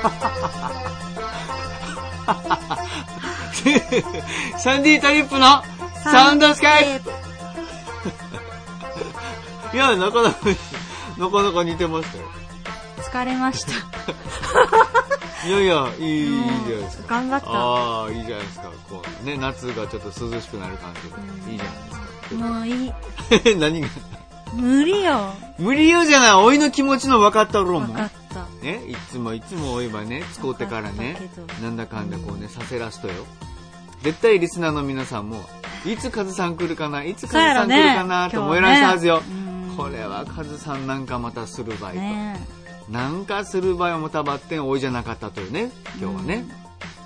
サンディートリップのサウンドスカイいや、なかなか、なかなか似てましたよ。疲れました。いやいや、いい、じゃないですか。頑張った。ああ、いいじゃないですか。こう、ね、夏がちょっと涼しくなる感じで。いいじゃないもういい。ですか。何が？無理よ。無理よじゃない。おいの気持ちの分かったろうもん。分かった。ね、いつもいつもおいはね、使うてからねなんだかんだこうね、させらすとよ。絶対リスナーの皆さんも、いつカズさん来るかな、いつカズさん来るかな、と思いらっしゃるはずよ。これはカズさんなんかまたする場合と。ねなんかする場合はもたばってんおいじゃなかったというね、今日はね。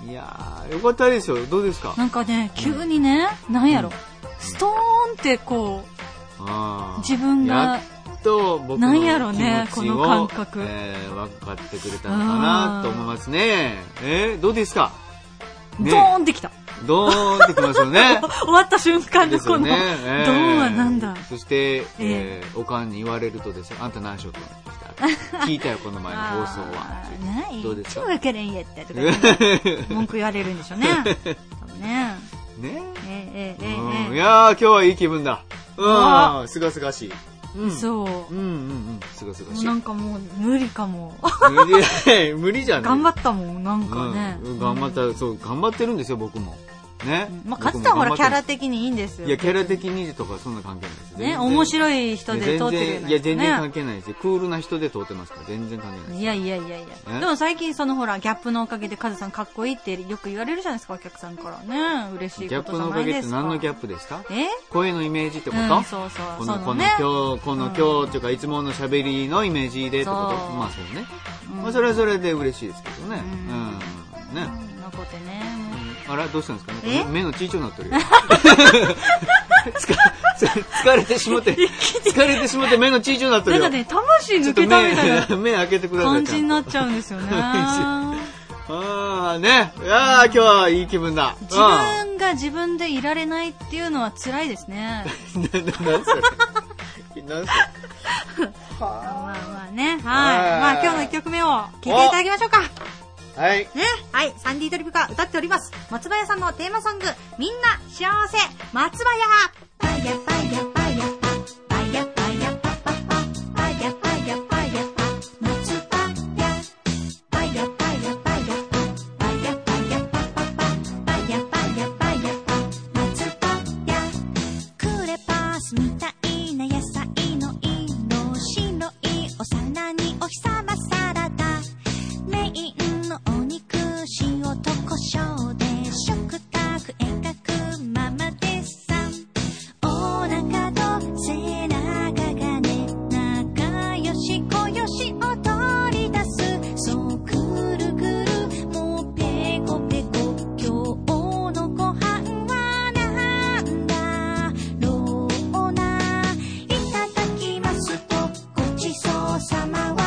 いやー、よかったですよ。どうですか？なんかね、急にね、なんやろ。ストーンってこあー自分がと僕のなんやろね気持ちをこの感覚えー分かってくれたのかなと思いますね。えー、どうですか？う、ねドーンってきた。ドーンってきますよね。終わった瞬間のこの、ですよね。えードーンはなんだ。そして、ええーおかんに言われるとですよ、あんた何しようと思ってきた。聞いたよ、この前の放送はないどうですか？けれんやってとか 文句言われるんでしょうね。多分ね。ねええええうん、いえやー、今日はいい気分だ。わうん、すがすがしい。うん。そう。うんうんうん、すがすがしい。なんかもう無理かも。無理、無理じゃない。頑張ったもん、なんかね。うん、頑張った、そう、頑張ってるんですよ、僕も。ね。まあ、勝さんほらキャラ的的にいいんですよ。いや、キャラ的にとかそんな関係ないですよ。ね、面白い人で通ってる全然いや、全然関係係ないですよ。クールな人で通ってますから、全然関係ないです。いやいやいやいや。えでも最近そのほら、ギャップのおかげでカズさんかっこいいってよく言われるじゃないですか、お客さんからね。嬉しいギャップのおことじゃなかげって。何のギャップですか？え？声のイメージってこと、うん、そうそう。この、この。今日、この今日っていうか、いつもの喋りのイメージでってこと？まあそうね。うんまあそれはそれで嬉しいですけどね。ううんん。ね。残ってね。もうあら、どうしたんですか？え？ね目のちいちょになってるよ。疲れてしもて、疲れてしもて目のちいちょになってるよ。なんかね、魂抜けたみたいな目、目開けてください。感じになっちちゃうんですよね。ああ、ね。いやー今日はいい気分だ。自分が自分でいられないっていうのは辛いですね。うん。な、な、なんそれ。なんそれ。まあまあね。はい。はいまあ今日の一曲目を聴いていただきましょうか。はい。ね。はい。サンディードリップが歌っております。松林さんのテーマソング、みんな幸せ、松林パヤパヤパヤ様は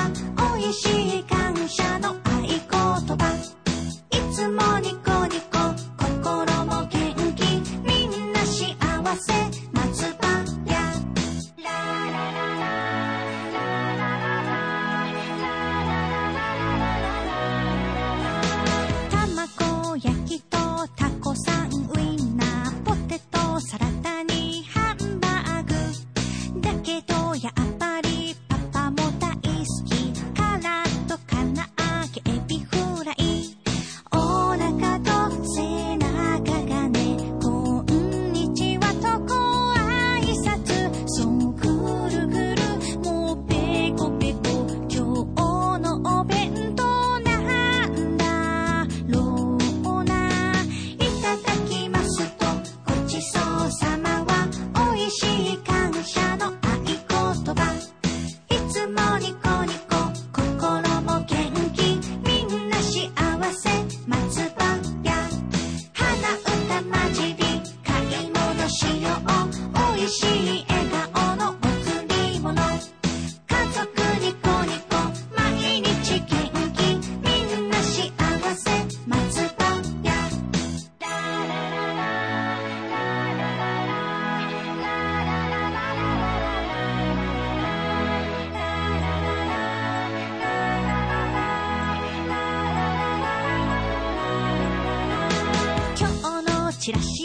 チラシ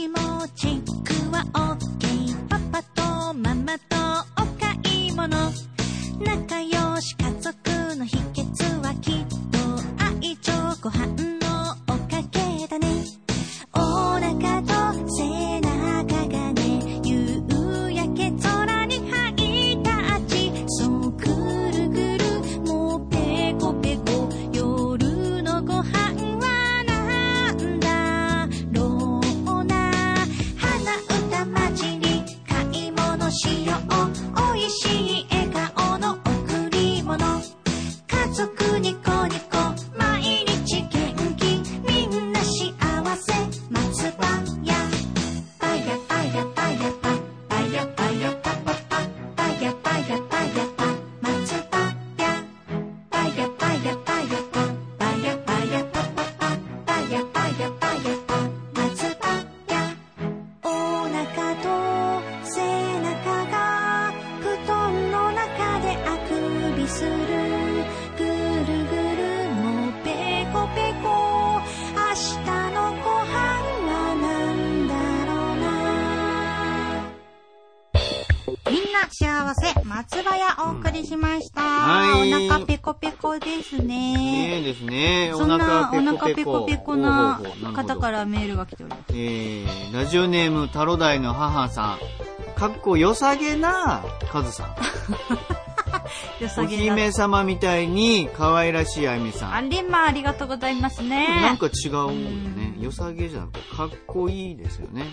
松葉屋お送りしました、はいお腹ペコペコですねねえですね。そんなお腹ペペココペコな方どからメールが来ておりますえー、ラジオネーム、タロダイの母さん。かっこ良さげな、カズさん。およさげな姫様みたいに可愛らしいあゆみさん。あれまあありがとうございますねなんか違うよね。良さげじゃなくて、かっこいいですよね。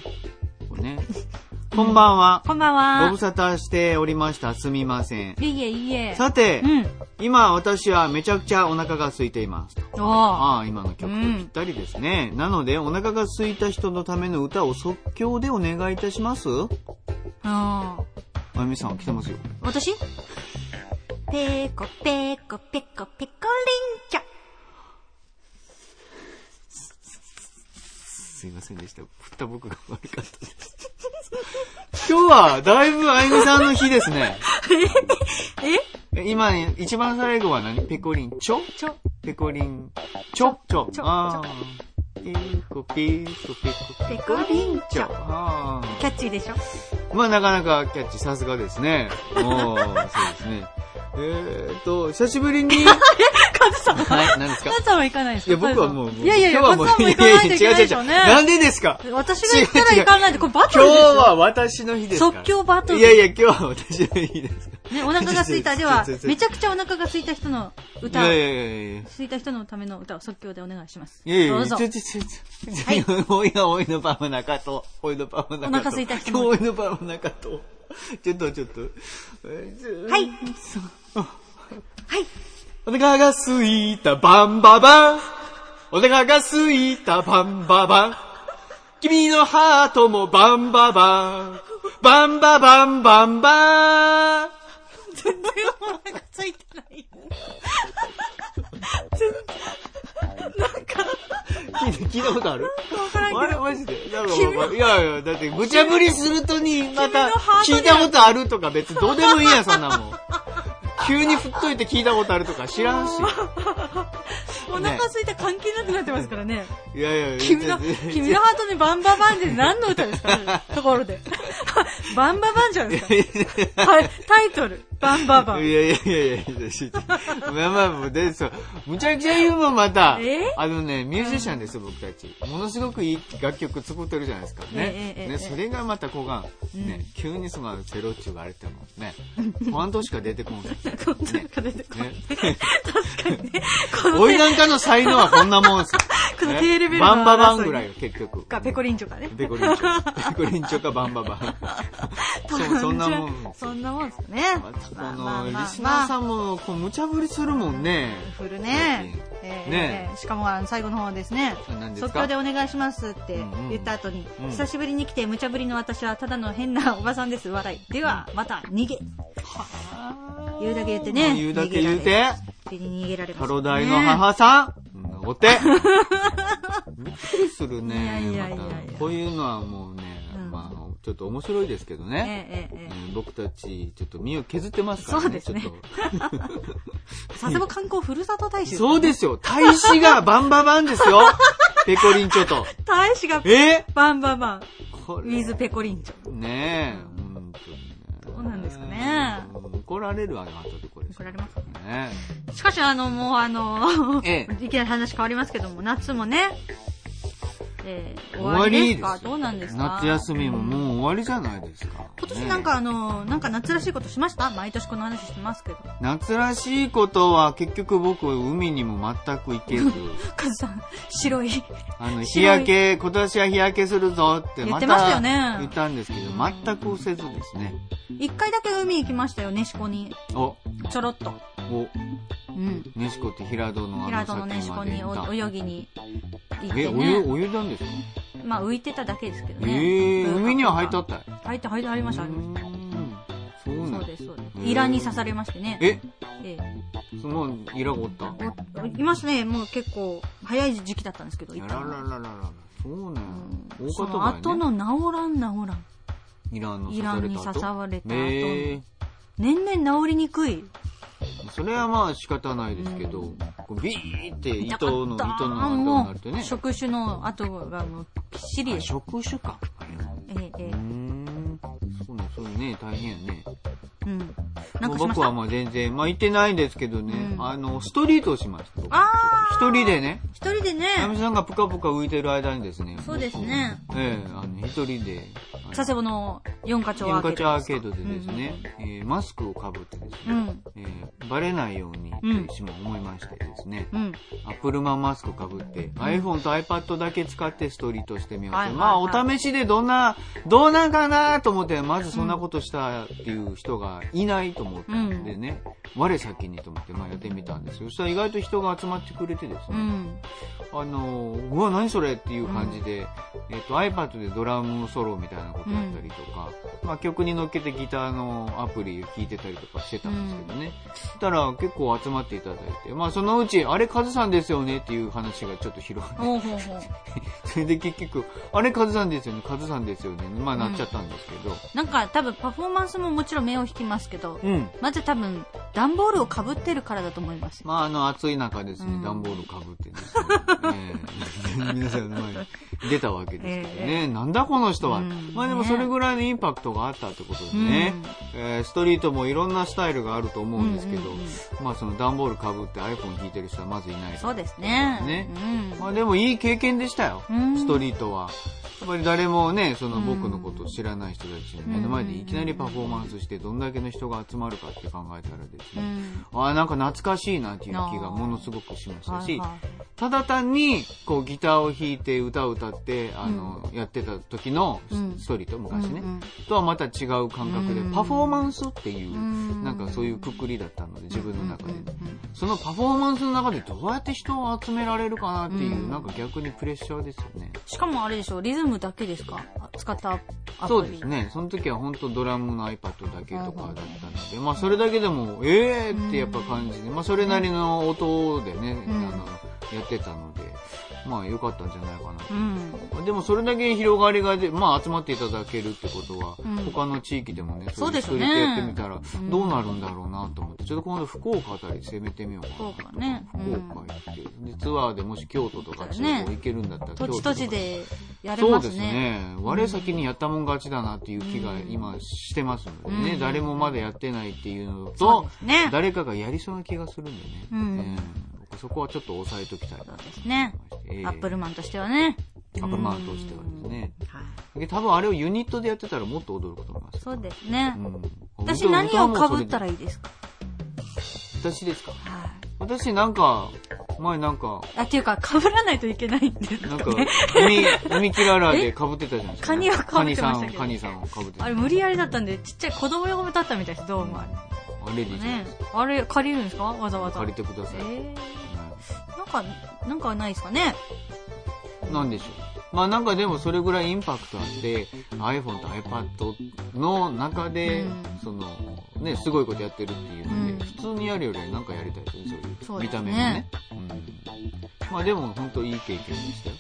これね。こんばんは。こんばんごは無沙汰しておりました。すみません。いいえいいえさて、うん今私はめちゃくちゃお腹が空いています。ああ、今の曲うんぴったりですね。なので、お腹が空いた人のための歌を即興でお願いいたしますああーゆみさん来てますよ。私？ペコペコペコペコリンチョすいませんでした。振った僕が悪かったです。今日は、だいぶあゆみさんの日ですね。え？今、一番最後は何？ペコリンチョ？ちょペコリン、チョ？チョチョああ。ペコペコペコペコリンチョ。ああ。キャッチーでしょ？まあなかなかキャッチさすがですね。おー、そうですね。えーっと、久しぶりに。カズさんはい、何ですか？カズさんは行かないですか？いや、僕はもう、いやいやいや、今日はもう、カズさんも行かないといけないでしょうね。なんでですか？私が行ったら行かないで、これバト今日ルですよ。は私の日です。即興バトルいやいや、今日は私の日ですかね、お腹が空いた。では めちゃくちゃお腹が空いた人の歌ら。いやいやいやいや。空いた人のための歌を即興でお願いします。いやいや、どうぞち。ょちょちょちょ。おいやおいのパンの中と、おいのパンの中と。お腹空いた人もおいのパンの中と。ちょっとちょっと。はい。はい。お腹が空いたバンババン。お腹が空いたバンババン。君のハートもバンババン。バンババンバンバン。全然お腹ついてない。聞いた聞いたことある？あれマジで？なんか君のいやいや、だって、無茶ぶりするとに、また聞いたことあるとか別にどうでもいいやん、そんなもん。急に振っといて聞いたことあるとか知らんし。お腹空いた関係なくなってますからね。いやいや、君の、君のハートにバンババンって何の歌ですか？ところで。バンババンじゃないですか？はい、タイトル。バンババン。いやいやいやいや、まあまあ、もうで、そう、むちゃくちゃ言うもん、またえ。あのね、ミュージシャンですよ、僕たち。ものすごくいい楽曲作ってるじゃないですか。ええね。ええね、それがまたこが、ね、急にそのゼロ中があれってもね、半年しか出てこない。本当に出てこないね。確かにね。おいなんかの才能はこんなもんすよ。このね低レベルのバンババンぐらいよ、結局。か、ペコリンチョかね。ペコリンチョ。ペコリンチョかバンババン。そう、そんなもん。そんなもんですよね。こまあの、リスナーさんも、こう、無茶ぶりするもんね。振るね。えーねえーしかも最後の方ですね即興でお願いしますって言った後に、うん久しぶりに来て無茶ぶりの私はただの変なおばさんです笑いではまた逃げ言うだけ言ってね言うだけ言うて、逃げられますハロダイの母さん、お手 びっくりするね。いやいやいやこういうのはもうね、うんまあ、ちょっと面白いですけどえね。えええ僕たち、ちょっと身を削ってますからね。そうですねちょっえ さすが観光ふるさと大と使そうですよ。大使がバンババンですよ。ペコリンチョと。大使がえ？バンバンバン。こウィズペコリンチョ。ねえ、本当にね。どうなんですかね。うん。怒られるわよ、後でこれ。怒られますね。しかし、あの、もうあの、ええ。いきなり話変わりますけども、夏もね、えー、終わりりですか？どうなんですか？夏休みももう終わりじゃないですか。今年なんかあの、なんか夏らしいことしました？毎年この話してますけど。夏らしいことは結局僕海にも全く行けず、カズさん、白い。あの、日焼け、今年は日焼けするぞって言ってましたよね言ったんですけど、全くせずですね。一回だけ海行きましたよ、ネシコに。お、ちょろっと。お、うん。ネシコって平戸のあ平の戸のネシコに泳ぎに行たえ、ってお湯、ね。お湯なんですか？まあ浮いてただけですけどね。ええー、海には入っとっった？い。入って、入って、入りました、入りましうんそうそうです、そうです。うんイランに刺されましてね。え、えその、イラがおった？いますね、もう結構早い時期だったんですけど、あ行ったのらららららら。そうなん大その後ね。の治らん治らん。イランに刺さわれた後、え年々治りにくい。ー、それはまあ仕方ないですけど、こうビーって糸の、糸の跡にもなってねう。触手の跡がもうぴっしり。触手か。えええうーん。そうね、そうね、大変やね。えうん。なんかし僕はまあ全然、まあ行ってないんですけどね、うんあの、ストリートをしました。僕あー一人でね、一人でね、ナミさんがぷかぷか浮いてる間にですね。そうですね僕。ええあの、一人で、佐世保の四課町アーケードーケードでですね、えーマスクをかぶってですね、うん。えーバレないようにってしも思いましてですね、うん。アップルマンマスクかぶって、iPhone と iPad だけ使ってストリートしてみようって、はいはいはい。まあお試しでどんな、どうなんかなと思って、まずそんなことしたっていう人がいないと思ったんでね、我先にと思って、まあやってみたんですよ。そしたら意外と人が集まってくれてですね、うん。あのー、うわ、何それっていう感じで、えっ、と、iPad でドラムソロみたいなことやったりとか、まあ曲に乗っけてギターのアプリ弾いてたりとかしてたんですけどね。そしたら結構集まっていただいて、まあそのうち、あれカズさんですよねっていう話がちょっと広がって。それで結局、あれカズさんですよね、カズさんですよね、まあなっちゃったんですけど、なんか多分パフォーマンスももちろん目を引きますけど、うん。まず多分段ボールを被ってるからだと思います。まあ、あの、暑い中ですね、うん段ボールかぶってですね、ええ皆さんの前に出たわけですけどね、なんだこの人は。うんまあでもそれぐらいのインパクトがあったってことでね、えーストリートもいろんなスタイルがあると思うんですけど、うんうんうんまあその段ボールかぶって iPhone 弾いてる人はまずいない。そうですね。ねうん。まあでもいい経験でしたよ、うんストリートは。やっぱり誰もね、そのうん僕のことを知らない人たちの目の前でいきなりパフォーマンスしてどんだけの人が集まるかって考えたらですうね、ん。ああ、なんか懐かしいなっていう気がものすごくしましたし、ただ単に、こう、ギターを弾いて歌を歌って、あの、やってた時のうん。ストーリーと昔ね、とはまた違う感覚でうん、パフォーマンスっていう、ん。なんかそういうくくりだったので、自分の中で。そのパフォーマンスの中でどうやって人を集められるかなっていう、うん。なんか逆にプレッシャーですよね。しかもあれでしょ、リズムだけですか？あ使ったアプリ。そうです。ね。その時は本当ドラムの iPad だけとかだったので、まあそれだけでも、ええーってやっぱ感じで、まあそれなりの音でね、うん。あの、やってたので、まあ良かったんじゃないかなとうん。でもそれだけ広がりがで、まあ集まっていただけるってことは、うん他の地域でもね、そうですねやってみたらんどうなるんだろうなと思って、ちょっと今度福岡あたり攻めてみようかな。福岡ね福岡行って、でツアーでもし京都とか地ね方行けるんだったら、土地京都とか土地でやれそうまですすね。ね。我先にやったもん勝ちだなっていう気がうん今してますのでね、うん誰もまだやってないっていうのとね。誰かがやりそうな気がするんでね。うんそこはちょっと抑えときたいなそうとですね。ええアップルマンとしてはね。アップルマンとしてはですね。はい。で多分あれをユニットでやってたらもっと驚くと思います。そうですね。うん私何を被ったららいいですか？私ですか？はい。私なんか、前なんか、あ、っていうか、被らないといけないんですなんかかね。、海、海キララで被ってたじゃないですか。カニは被ってましたけどカニさん、を被ってた。あれ無理やりだったんで、ちっちゃい子供用だったみたいです、どうもあれ。あれでいいじゃないねですか。あれ、借りるんですか？わざわざ。借りてください。えー、なんか、なんかないですかね？なんでしょう。まあなんかでもそれぐらいインパクトあって、iPhone と iPad の中で、うんその、ね、すごいことやってるっていうので、うん普通にやるよりはなんかやりたいですよね、そういう。見た目もね。うん。まあでも本当いい経験でしたよ。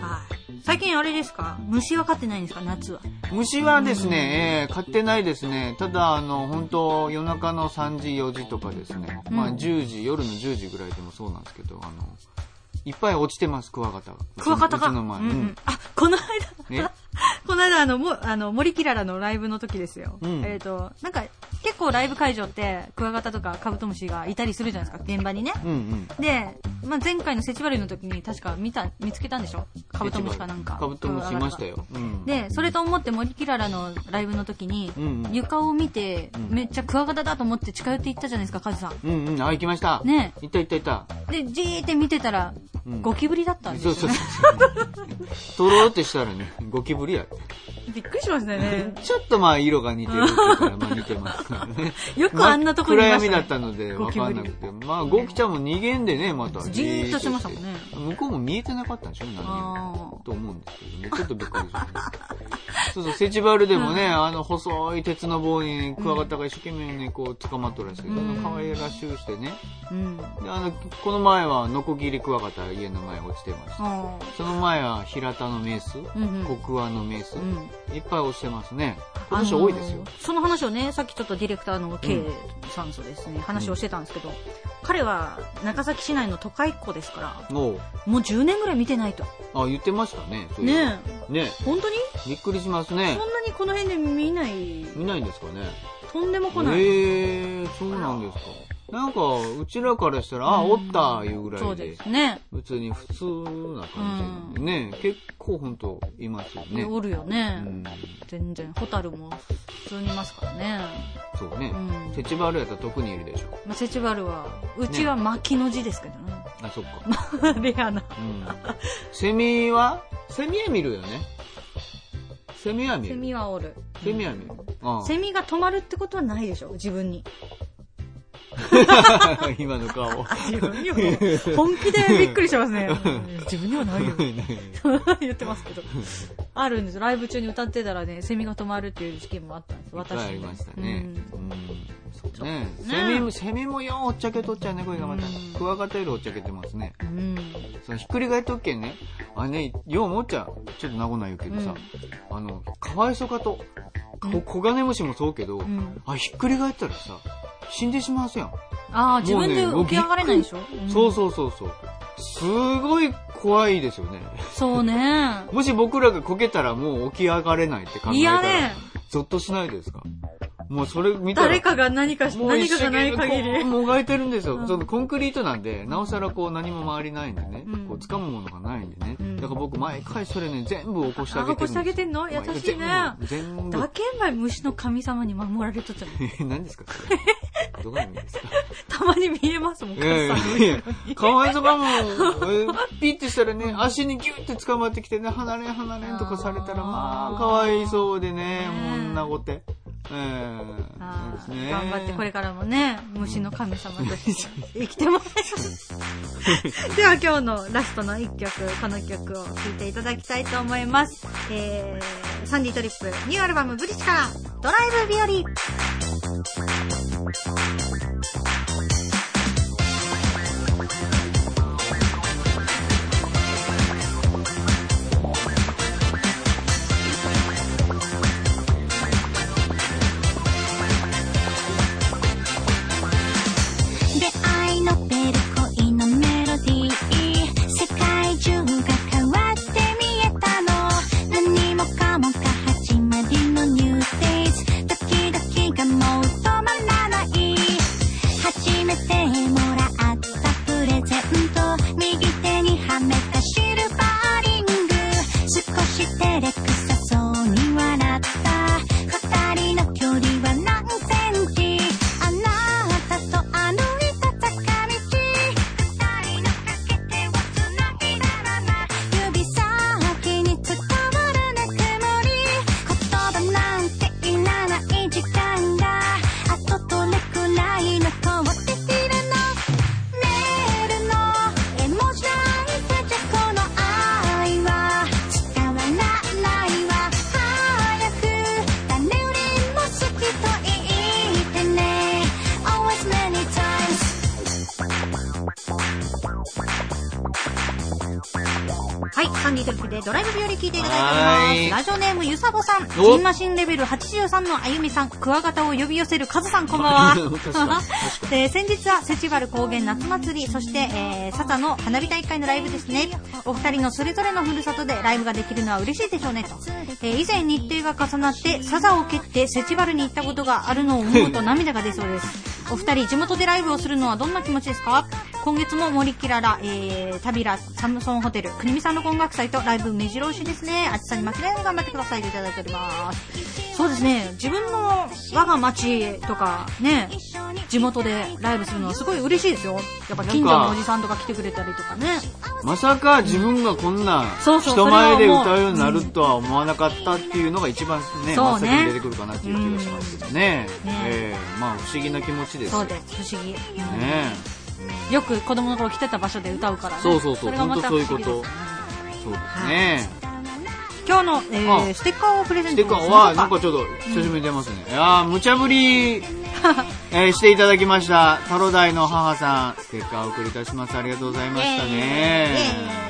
はい。最近あれですか？虫は飼ってないんですか？夏は。虫はですね、えー買ってないですね。ただ、あの、本当夜中の3時、4時とかですね。まあうん10時、夜の10時ぐらいでもそうなんですけど、あの、いっぱい落ちてます、クワガタが。クワガタが？うちの前。うんううんん。あ、この間、ねこの間あの、も、あの、森キララのライブの時ですよ。うんえっ、と、なんか、結構ライブ会場って、クワガタとかカブトムシがいたりするじゃないですか、現場にね。うんうん。で、まあ、前回のセチバルの時に確か見た、見つけたんでしょ？カブトムシかなんか。カブトムシいましたよ。うん。で、それと思って森キララのライブの時に、うんうん床を見て、うんめっちゃクワガタだと思って近寄っていったじゃないですか、カズさん。うんうん。あ、行きました。ねいたいたいた。で、じーって見てたら、うんゴキブリだったんですよそうね。そうそう。とろーってしたらね、ゴキブリやって。びっくりしましたよね。ちょっとまあ色が似てるから、まあ似てますからね。よくあんなとこにいましたね暗闇だったので分かんなくて。まあ、ゴキちゃんも逃げんでね、また。じーっとしてましたもんね向こうも見えてなかったんでしょ？何あも。と思うんですけどね。ちょっとびっくりしました。そうそう、セチバルでもね、あの細い鉄の棒にクワガタが一生懸命ね、こう捕まっとるんですけど、うん可愛らしゅうしてね。うん。で、あの、この前はノコギリクワガタ家の前落ちてました。あその前は平田のメス、コクワのメス、うん。いっぱい落ちてますね。今年多いですよあの。その話をね、さっきちょっとディレクターの K さんとですね、話をしてたんですけど、彼は長崎市内の都会っ子ですから、もう、もう10年ぐらい見てないと。あ、言ってましたね。そういえばねえ。ね本当に？びっくりしますそねん。なにこの辺で見ない、見ないんですかね。とんでも来ない。ええー、そうなんですか。なんか、うちらからしたら、あ、うんおった、いうぐらそういでで、すね。普通に普通な感じでね、結構ほんといますよね。おるよね。うん、全然。ホタルも普通にいますからね。そうねう。んセチバルやったら特にいるでしょ。まあ、セチバルは、うちは巻きの字ですけどね。あ、そっか。レアな。うん。セミはセミは見るよね。セミは見セる。ミはおる。セミは見る。セミが止まるってことはないでしょ自分に。今の顔。自分には本気でびっくりしますね。自分にはないよ。言ってますけど。あるんです。ライブ中に歌ってたらね、セミが止まるっていう事件もあったんです。私ありましたね。ううんね。ねセミも、セミもようおっちゃけとっちゃうね、これがまたうん。クワガタよりおっちゃけてますね。うん。そのひっくり返っとっけんね。あれね、よう思っちゃう。ちょっと名古屋言うけどさ、あの、かわいそかと。こコガネムシもそうけど、うん。あ、ひっくり返ったらさ、死んでしまうすやん。ああ、自分で起き上がれないでしょ、そうそうそうそう。すごい怖いですよね。そうね。もし僕らがこけたらもう起き上がれないって考えいたら、やね、ゾッとしないですか？もうそれ見たら。誰かが何かし、何かがない限り。もがいてるんですよ。うんそのコンクリートなんで、なおさらこう何も周りないんでね、うんこう掴むものがないんでね。うんだから僕毎回それね、全部起こしてあげてるん起こしてあげてんの？優しいね全部。だけんばい虫の神様に守られとっちゃう。え何ですか？そ れどこの意味ですか？たまに見えますもん、いやいカズさんのやいや、かわいそうかも。えーピッてしたらね、足にギュッて捕まってきてね、離れん離れんとかされたら、まあ、かわいそうでね、もう女ごて。うですね。ー頑張ってこれからもね、虫の神様として 生きてもらいます。では今日のラストの一曲、この曲を聴いていただきたいと思います。えー、サンディトリップニューアルバムブリッジからドライブ日和。聞いていただいてはいおります。ラジオネームゆさぼさん、おジンマシンレベル83のあゆみさん、クワガタを呼び寄せるカズさんこんばんは 確かに確か。で 先日はセチバル高原夏祭り、そして、えー、サザの花火大会のライブですね。お二人のそれぞれのふるさとでライブができるのは嬉しいでしょうねと。えー以前日程が重なって、サザを蹴ってセチバルに行ったことがあるのを思うと涙が出そうです。お二人、地元でライブをするのはどんな気持ちですか？今月も森キララ、えー、タビラ、サムソンホテル、国見さんの音楽祭とライブ目白押しですね。あちさんに負けないように頑張ってくださいといただいております。そうですね、自分の我が町とかね、地元でライブするのはすごい嬉しいですよ。やっぱ近所のおじさんとか来てくれたりとかね。まさか自分がこんなそうそう人前で歌うようになるとは思わなかったっていうのが一番ね、真っ先に出てくるかなっていう気がしますけどね。うんねええまあ不思議な気持ちですよ。そうです、不思議。うんねよく子供の頃来てた場所で歌うからね。そうそうそうれがまた不思議ですほんとそういうこそうですね。今日の、えーあステッカーをプレゼンステトッカーはなんかちょっと久しぶりに出ますね。いやー、無茶ぶり、えーしていただきました。タロダイの母さん、ステッカーをお送りいたします。ありがとうございましたね。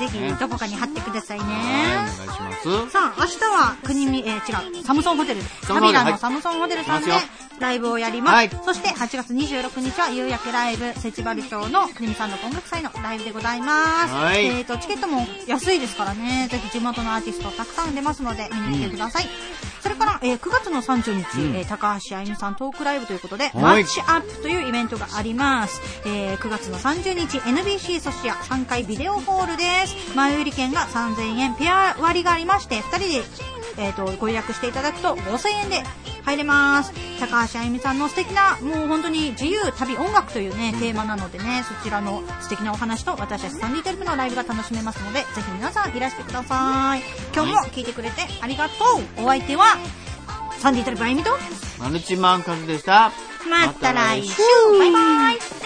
ぜひ、どこかに貼ってくださいね。はい、お願いします。さあ、明日は、国見、えー違う、サムソンホテルです。サムソンホテルはいタビラのサムソンホテルさんでライブをやります。はいそして、8月26日は夕焼けライブ、セチバル町の国見さんの音楽祭のライブでございます。はいえっ、と、チケットも安いですからね、ぜひ地元のアーティストたくさん出ますので、見に来てください。それから、えー9月の30日、うんえー高橋あゆみさんトークライブということで、いマッチアップというイベントがあります。えー9月の30日、NBC ソシア3階ビデオホールです。前売り券が3000円、ペア割りがありまして、2人で、えー、とご予約していただくと5000円で入れます。高橋あゆみさんの素敵な、もう本当に自由旅音楽というね、テーマなのでね、そちらの素敵なお話と私たちサンディテレビのライブが楽しめますので、ぜひ皆さんいらしてください。今日も聞いてくれてありがとう。お相手は、サンディテレビあゆみと、マルチマンカズでした。また来週バイバイ